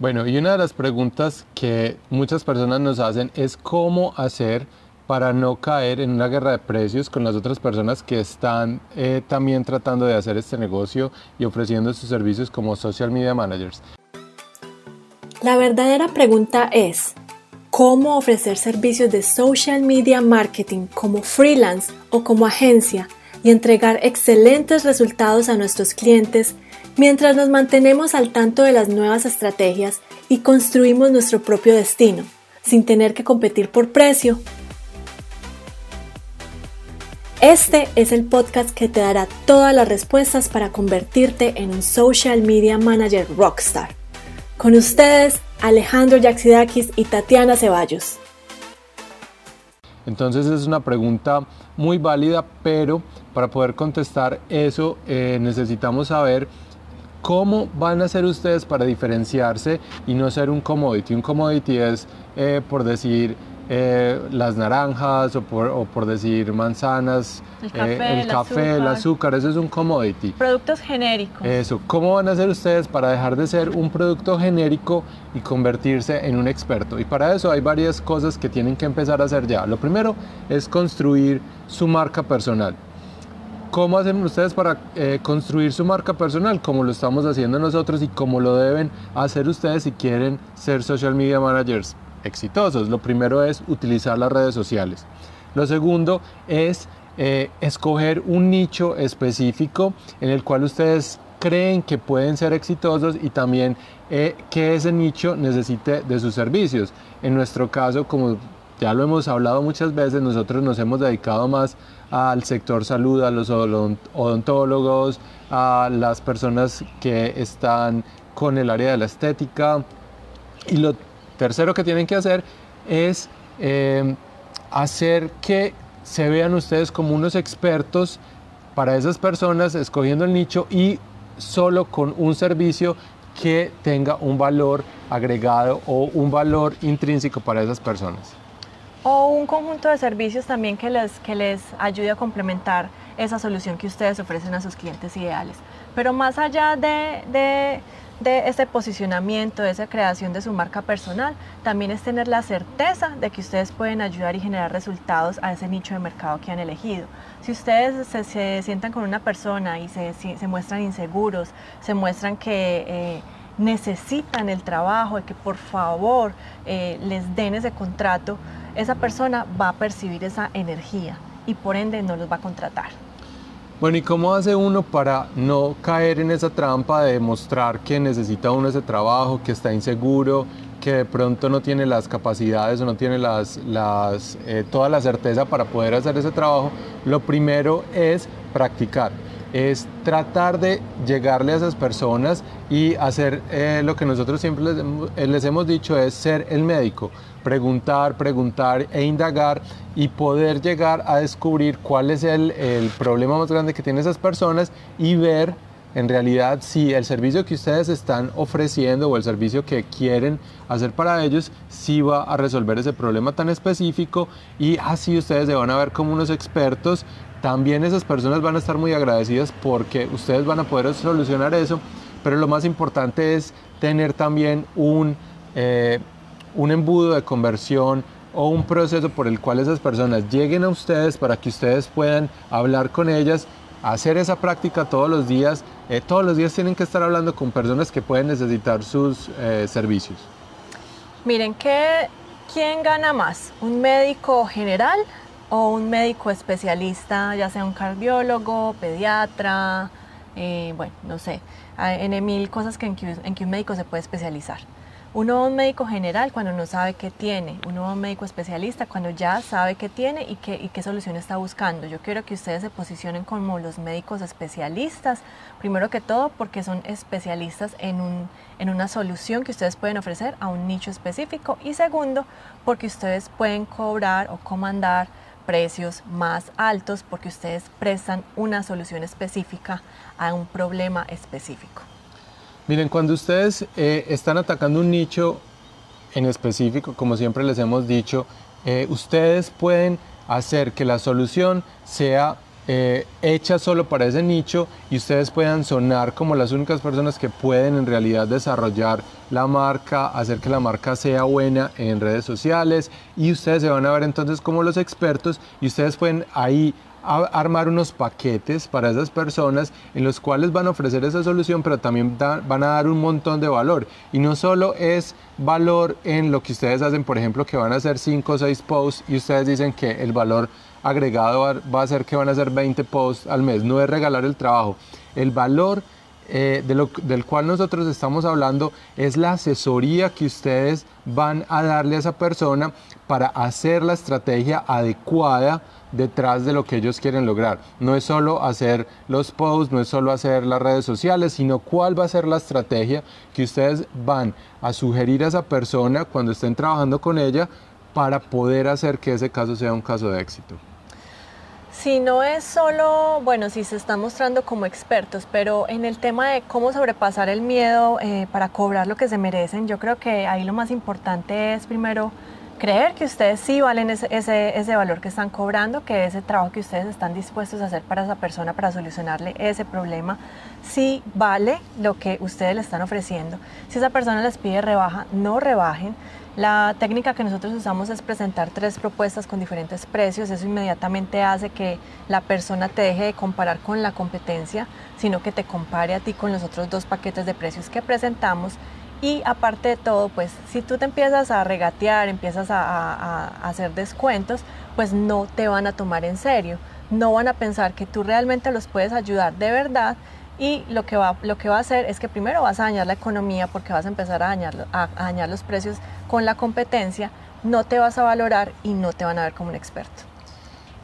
Bueno, y una de las preguntas que muchas personas nos hacen es cómo hacer para no caer en una guerra de precios con las otras personas que están eh, también tratando de hacer este negocio y ofreciendo sus servicios como social media managers. La verdadera pregunta es, ¿cómo ofrecer servicios de social media marketing como freelance o como agencia y entregar excelentes resultados a nuestros clientes mientras nos mantenemos al tanto de las nuevas estrategias y construimos nuestro propio destino, sin tener que competir por precio este es el podcast que te dará todas las respuestas para convertirte en un social media manager rockstar. Con ustedes, Alejandro Yaxidakis y Tatiana Ceballos. Entonces es una pregunta muy válida, pero para poder contestar eso eh, necesitamos saber cómo van a hacer ustedes para diferenciarse y no ser un commodity. Un commodity es, eh, por decir, eh, las naranjas o por, decir manzanas, el café, el, café el, azúcar. eso es un commodity. Productos genéricos. Eso, ¿cómo van a hacer ustedes para dejar de ser un producto genérico y convertirse en un experto? Y para eso hay varias cosas que tienen que empezar a hacer ya. Lo primero es construir su marca personal. ¿Cómo hacen ustedes para eh, construir su marca personal? Como lo estamos haciendo nosotros y como lo deben hacer ustedes si quieren ser social media managers exitosos. Lo primero es utilizar las redes sociales. Lo segundo es eh, escoger un nicho específico en el cual ustedes creen que pueden ser exitosos y también eh, que ese nicho necesite de sus servicios. En nuestro caso, como ya lo hemos hablado muchas veces, nosotros nos hemos dedicado más al sector salud, a los odontólogos, a las personas que están con el área de la estética. Y lo tercero que tienen que hacer es eh, hacer que se vean ustedes como unos expertos para esas personas, escogiendo el nicho y solo con un servicio que tenga un valor agregado o un valor intrínseco para esas personas. O un conjunto de servicios también que les, que les ayude a complementar esa solución que ustedes ofrecen a sus clientes ideales. Pero más allá de de ese posicionamiento, de esa creación de su marca personal, también es tener la certeza de que ustedes pueden ayudar y generar resultados a ese nicho de mercado que han elegido. Si ustedes se, sientan con una persona y se, muestran inseguros, se muestran que eh, necesitan el trabajo y que por favor eh, les den ese contrato, esa persona va a percibir esa energía y por ende no los va a contratar. Bueno, ¿y cómo hace uno para no caer en esa trampa de mostrar que necesita uno ese trabajo, que está inseguro, que de pronto no tiene las capacidades o no tiene las, eh, toda la certeza para poder hacer ese trabajo? Lo primero es practicar es tratar de llegarle a esas personas y hacer eh, lo que nosotros siempre les, eh, les, hemos dicho es ser el médico, preguntar, preguntar e indagar y poder llegar a descubrir cuál es el, el problema más grande que tienen esas personas y ver en realidad si el servicio que ustedes están ofreciendo o el servicio que quieren hacer para ellos sí va a resolver ese problema tan específico. Y así ustedes se van a ver como unos expertos. También esas personas van a estar muy agradecidas porque ustedes van a poder solucionar eso, pero lo más importante es tener también un, eh, un embudo de conversión o un proceso por el cual esas personas lleguen a ustedes para que ustedes puedan hablar con ellas, hacer esa práctica todos los días. Eh, todos los días tienen que estar hablando con personas que pueden necesitar sus eh, servicios. Miren, ¿qué, ¿quién gana más? ¿Un médico general o un médico especialista, ya sea un cardiólogo, pediatra, eh, bueno, no sé, hay mil cosas que en, que un médico se puede especializar. Uno va a un médico general cuando no sabe qué tiene, uno va a un médico especialista cuando ya sabe qué tiene y qué, y qué solución está buscando. Yo quiero que ustedes se posicionen como los médicos especialistas, primero que todo porque son especialistas en, un, en una solución que ustedes pueden ofrecer a un nicho específico y segundo porque ustedes pueden cobrar o comandar precios más altos porque ustedes prestan una solución específica a un problema específico. Miren, cuando ustedes eh, están atacando un nicho en específico, como siempre les hemos dicho, eh, ustedes pueden hacer que la solución sea eh, hecha solo para ese nicho y ustedes puedan sonar como las únicas personas que pueden en realidad desarrollar la marca, hacer que la marca sea buena en redes sociales y ustedes se van a ver entonces como los expertos y ustedes pueden ahí armar unos paquetes para esas personas en los cuales van a ofrecer esa solución, pero también van a dar un montón de valor. Y no solo es valor en lo que ustedes hacen, por ejemplo, que van a hacer 5 o 6 posts y ustedes dicen que el valor agregado va a ser que van a hacer 20 posts al mes, no es regalar el trabajo. El valor eh, del cual nosotros estamos hablando es la asesoría que ustedes van a darle a esa persona para hacer la estrategia adecuada detrás de lo que ellos quieren lograr. No es solo hacer los posts, no es solo hacer las redes sociales, sino cuál va a ser la estrategia que ustedes van a sugerir a esa persona cuando estén trabajando con ella para poder hacer que ese caso sea un caso de éxito. Si no es solo, bueno, si se están mostrando como expertos, pero en el tema de cómo sobrepasar el miedo eh, para cobrar lo que se merecen, yo creo que ahí lo más importante es primero creer que ustedes sí valen ese, ese, valor que están cobrando, que ese trabajo que ustedes están dispuestos a hacer para esa persona, para solucionarle ese problema, sí vale lo que ustedes le están ofreciendo. Si esa persona les pide rebaja, no rebajen. La técnica que nosotros usamos es presentar tres propuestas con diferentes precios. Eso inmediatamente hace que la persona te deje de comparar con la competencia, sino que te compare a ti con los otros dos paquetes de precios que presentamos y aparte de todo, pues si tú te empiezas a regatear, empiezas a, hacer descuentos, pues no te van a tomar en serio. No van a pensar que tú realmente los puedes ayudar de verdad y lo que, va, lo que va a hacer es que primero vas a dañar la economía porque vas a empezar a dañar, a dañar los precios con la competencia, no te vas a valorar y no te van a ver como un experto.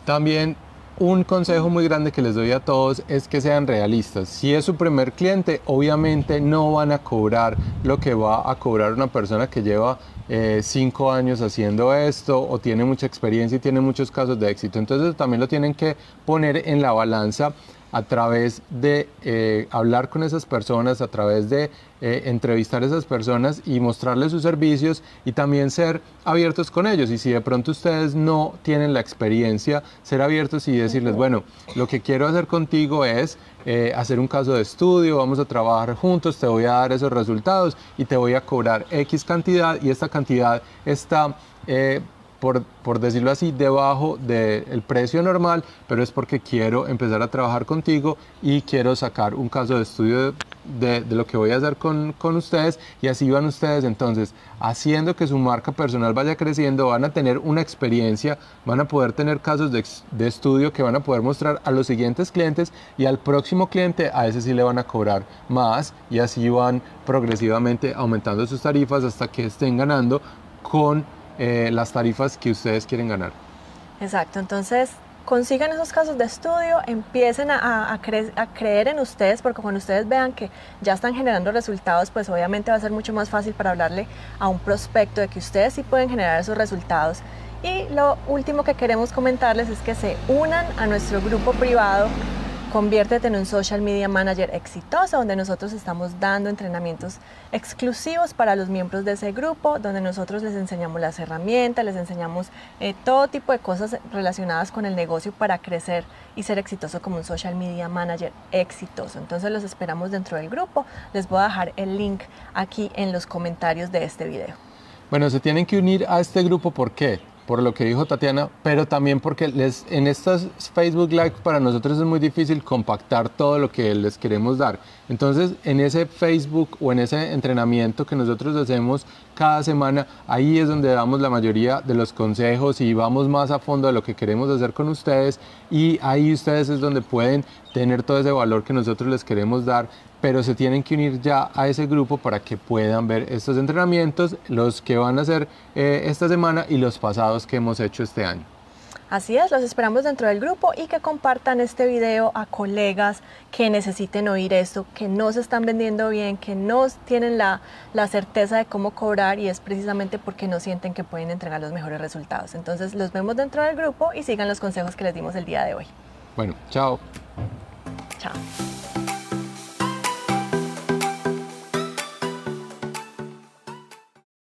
También un consejo muy grande que les doy a todos es que sean realistas. Si es su primer cliente, obviamente no van a cobrar lo que va a cobrar una persona que lleva eh, cinco años haciendo esto o tiene mucha experiencia y tiene muchos casos de éxito. Entonces también lo tienen que poner en la balanza a través de eh, hablar con esas personas, a través de eh, entrevistar a esas personas y mostrarles sus servicios y también ser abiertos con ellos. Y si de pronto ustedes no tienen la experiencia, ser abiertos y decirles, bueno, lo que quiero hacer contigo es eh, hacer un caso de estudio, vamos a trabajar juntos, te voy a dar esos resultados y te voy a cobrar X cantidad y esta cantidad está por, por decirlo así, debajo del precio normal, pero es porque quiero empezar a trabajar contigo y quiero sacar un caso de estudio de, de, lo que voy a hacer con, con, ustedes y así van ustedes. Entonces haciendo que su marca personal vaya creciendo, van a tener una experiencia, van a poder tener casos de, de estudio que van a poder mostrar a los siguientes clientes y al próximo cliente a ese sí le van a cobrar más y así van progresivamente aumentando sus tarifas hasta que estén ganando con eh, las tarifas que ustedes quieren ganar. Exacto, entonces consigan esos casos de estudio, empiecen a, creer en ustedes, porque cuando ustedes vean que ya están generando resultados, pues obviamente va a ser mucho más fácil para hablarle a un prospecto de que ustedes sí pueden generar esos resultados. Y lo último que queremos comentarles es que se unan a nuestro grupo privado Conviértete en un social media manager exitoso, donde nosotros estamos dando entrenamientos exclusivos para los miembros de ese grupo, donde nosotros les enseñamos las herramientas, les enseñamos eh, todo tipo de cosas relacionadas con el negocio para crecer y ser exitoso como un social media manager exitoso. Entonces los esperamos dentro del grupo. Les voy a dejar el link aquí en los comentarios de este video. Bueno, se tienen que unir a este grupo, ¿por qué? Por lo que dijo Tatiana, pero también porque en estas Facebook Live para nosotros es muy difícil compactar todo lo que les queremos dar. Entonces, en ese Facebook o en ese entrenamiento que nosotros hacemos cada semana, ahí es donde damos la mayoría de los consejos y vamos más a fondo de lo que queremos hacer con ustedes y ahí ustedes es donde pueden tener todo ese valor que nosotros les queremos dar pero se tienen que unir ya a ese grupo para que puedan ver estos entrenamientos, los que van a hacer eh, esta semana y los pasados que hemos hecho este año. Así es, los esperamos dentro del grupo y que compartan este video a colegas que necesiten oír esto, que no se están vendiendo bien, que no tienen la, la certeza de cómo cobrar y es precisamente porque no sienten que pueden entregar los mejores resultados. Entonces los vemos dentro del grupo y sigan los consejos que les dimos el día de hoy. Bueno, chao. Chao.